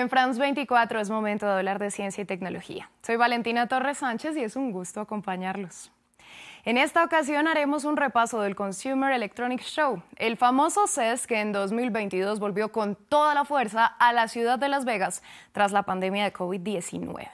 En France 24 es momento de hablar de ciencia y tecnología. Soy Valentina Torres Sánchez y es un gusto acompañarlos. En esta ocasión haremos un repaso del Consumer Electronics Show, el famoso CES que en 2022 volvió con toda la fuerza a la ciudad de Las Vegas tras la pandemia de COVID-19.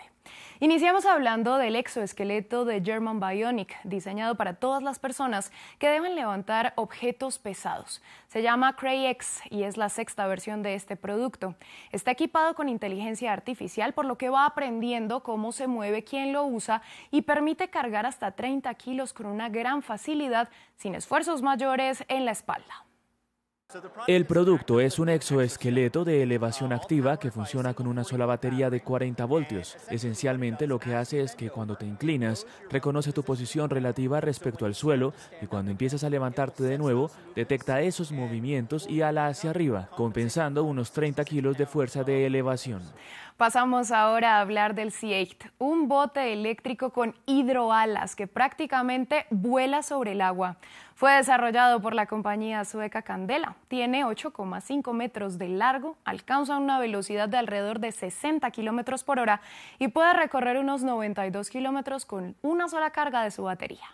Iniciamos hablando del exoesqueleto de German Bionic, diseñado para todas las personas que deben levantar objetos pesados. Se llama CrayX y es la sexta versión de este producto. Está equipado con inteligencia artificial, por lo que va aprendiendo cómo se mueve quien lo usa y permite cargar hasta 30 kilos con una gran facilidad, sin esfuerzos mayores en la espalda. El producto es un exoesqueleto de elevación activa que funciona con una sola batería de 40 voltios. Esencialmente lo que hace es que cuando te inclinas, reconoce tu posición relativa respecto al suelo y cuando empiezas a levantarte de nuevo, detecta esos movimientos y ala hacia arriba, compensando unos 30 kilos de fuerza de elevación. Pasamos ahora a hablar del C8, un bote eléctrico con hidroalas que prácticamente vuela sobre el agua. Fue desarrollado por la compañía sueca Candela. Tiene 8,5 metros de largo, alcanza una velocidad de alrededor de 60 kilómetros por hora y puede recorrer unos 92 kilómetros con una sola carga de su batería.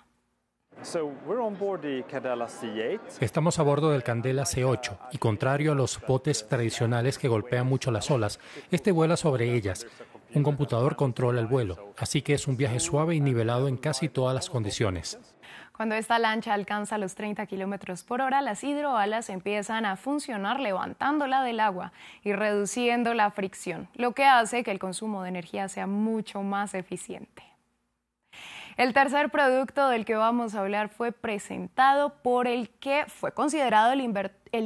Estamos a bordo del Candela C8 y contrario a los botes tradicionales que golpean mucho las olas, este vuela sobre ellas. Un computador controla el vuelo, así que es un viaje suave y nivelado en casi todas las condiciones. Cuando esta lancha alcanza los 30 kilómetros por hora, las hidroalas empiezan a funcionar levantándola del agua y reduciendo la fricción, lo que hace que el consumo de energía sea mucho más eficiente. El tercer producto del que vamos a hablar fue presentado por el que fue considerado el,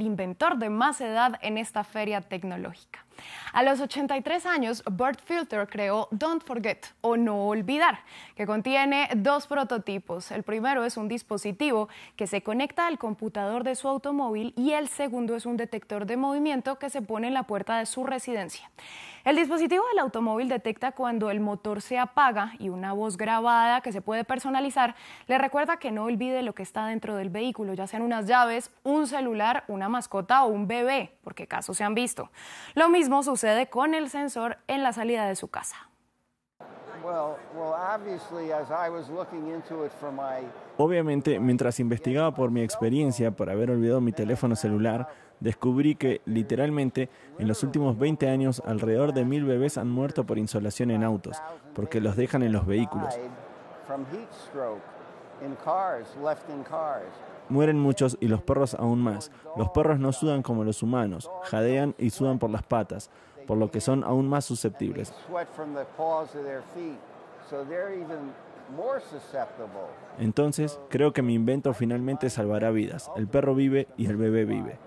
inventor de más edad en esta feria tecnológica. A los 83 años, Bert Filter creó Don't Forget o No Olvidar, que contiene dos prototipos. El primero es un dispositivo que se conecta al computador de su automóvil y el segundo es un detector de movimiento que se pone en la puerta de su residencia. El dispositivo del automóvil detecta cuando el motor se apaga y una voz grabada que se puede personalizar le recuerda que no olvide lo que está dentro del vehículo, ya sean unas llaves, un celular, una mascota o un bebé, porque casos se han visto. Lo mismo sucede con el sensor en la salida de su casa. Obviamente, mientras investigaba por mi experiencia por haber olvidado mi teléfono celular, descubrí que, literalmente, en los últimos 20 años, alrededor de mil bebés han muerto por insolación en autos, porque los dejan en los vehículos. Mueren muchos y los perros aún más. Los perros no sudan como los humanos, jadean y sudan por las patas, por lo que son aún más susceptibles. Entonces, creo que mi invento finalmente salvará vidas. El perro vive y el bebé vive.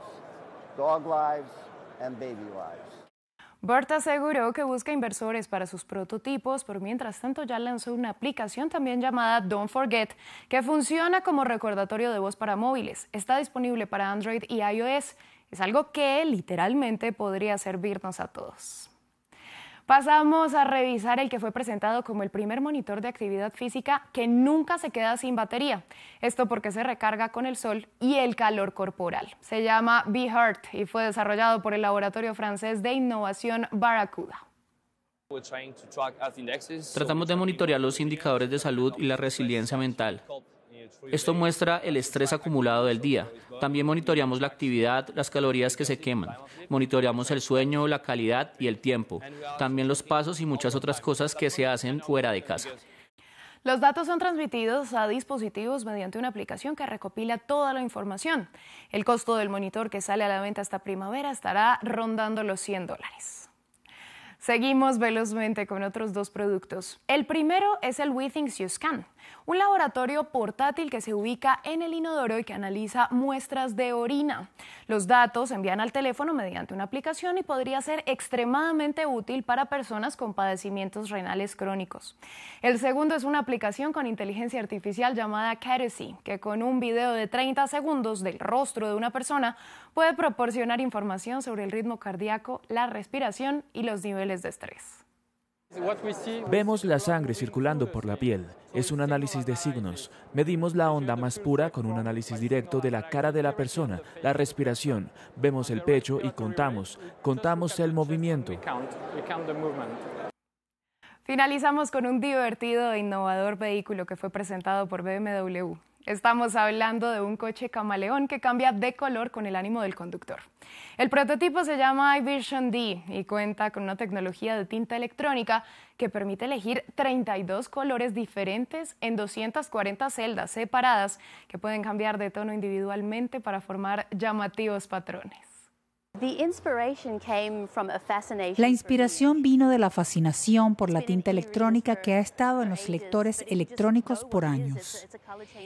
Bert aseguró que busca inversores para sus prototipos, pero mientras tanto ya lanzó una aplicación también llamada Don't Forget, que funciona como recordatorio de voz para móviles. Está disponible para Android y iOS. Es algo que literalmente podría servirnos a todos. Pasamos a revisar el que fue presentado como el primer monitor de actividad física que nunca se queda sin batería. Esto porque se recarga con el sol y el calor corporal. Se llama Heart y fue desarrollado por el laboratorio francés de innovación Barracuda. Tratamos de monitorear los indicadores de salud y la resiliencia mental. Esto muestra el estrés acumulado del día. También monitoreamos la actividad, las calorías que se queman. Monitoreamos el sueño, la calidad y el tiempo. También los pasos y muchas otras cosas que se hacen fuera de casa. Los datos son transmitidos a dispositivos mediante una aplicación que recopila toda la información. El costo del monitor que sale a la venta esta primavera estará rondando los 100 dólares. Seguimos velozmente con otros dos productos. El primero es el We Things You Scan, un laboratorio portátil que se ubica en el inodoro y que analiza muestras de orina. Los datos se envían al teléfono mediante una aplicación y podría ser extremadamente útil para personas con padecimientos renales crónicos. El segundo es una aplicación con inteligencia artificial llamada Catesy, que con un video de 30 segundos del rostro de una persona puede proporcionar información sobre el ritmo cardíaco, la respiración y los niveles de estrés. Vemos la sangre circulando por la piel. Es un análisis de signos. Medimos la onda más pura con un análisis directo de la cara de la persona, la respiración. Vemos el pecho y contamos. Contamos el movimiento. Finalizamos con un divertido e innovador vehículo que fue presentado por BMW. Estamos hablando de un coche camaleón que cambia de color con el ánimo del conductor. El prototipo se llama iVision D y cuenta con una tecnología de tinta electrónica que permite elegir 32 colores diferentes en 240 celdas separadas que pueden cambiar de tono individualmente para formar llamativos patrones. La inspiración vino de la fascinación por la tinta electrónica que ha estado en los lectores electrónicos por años.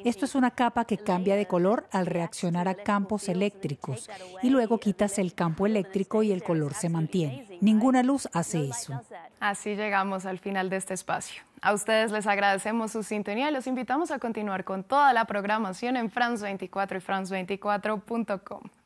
Esto es una capa que cambia de color al reaccionar a campos eléctricos y luego quitas el campo eléctrico y el color se mantiene. Ninguna luz hace eso. Así llegamos al final de este espacio. A ustedes les agradecemos su sintonía y los invitamos a continuar con toda la programación en France24 y France24.com.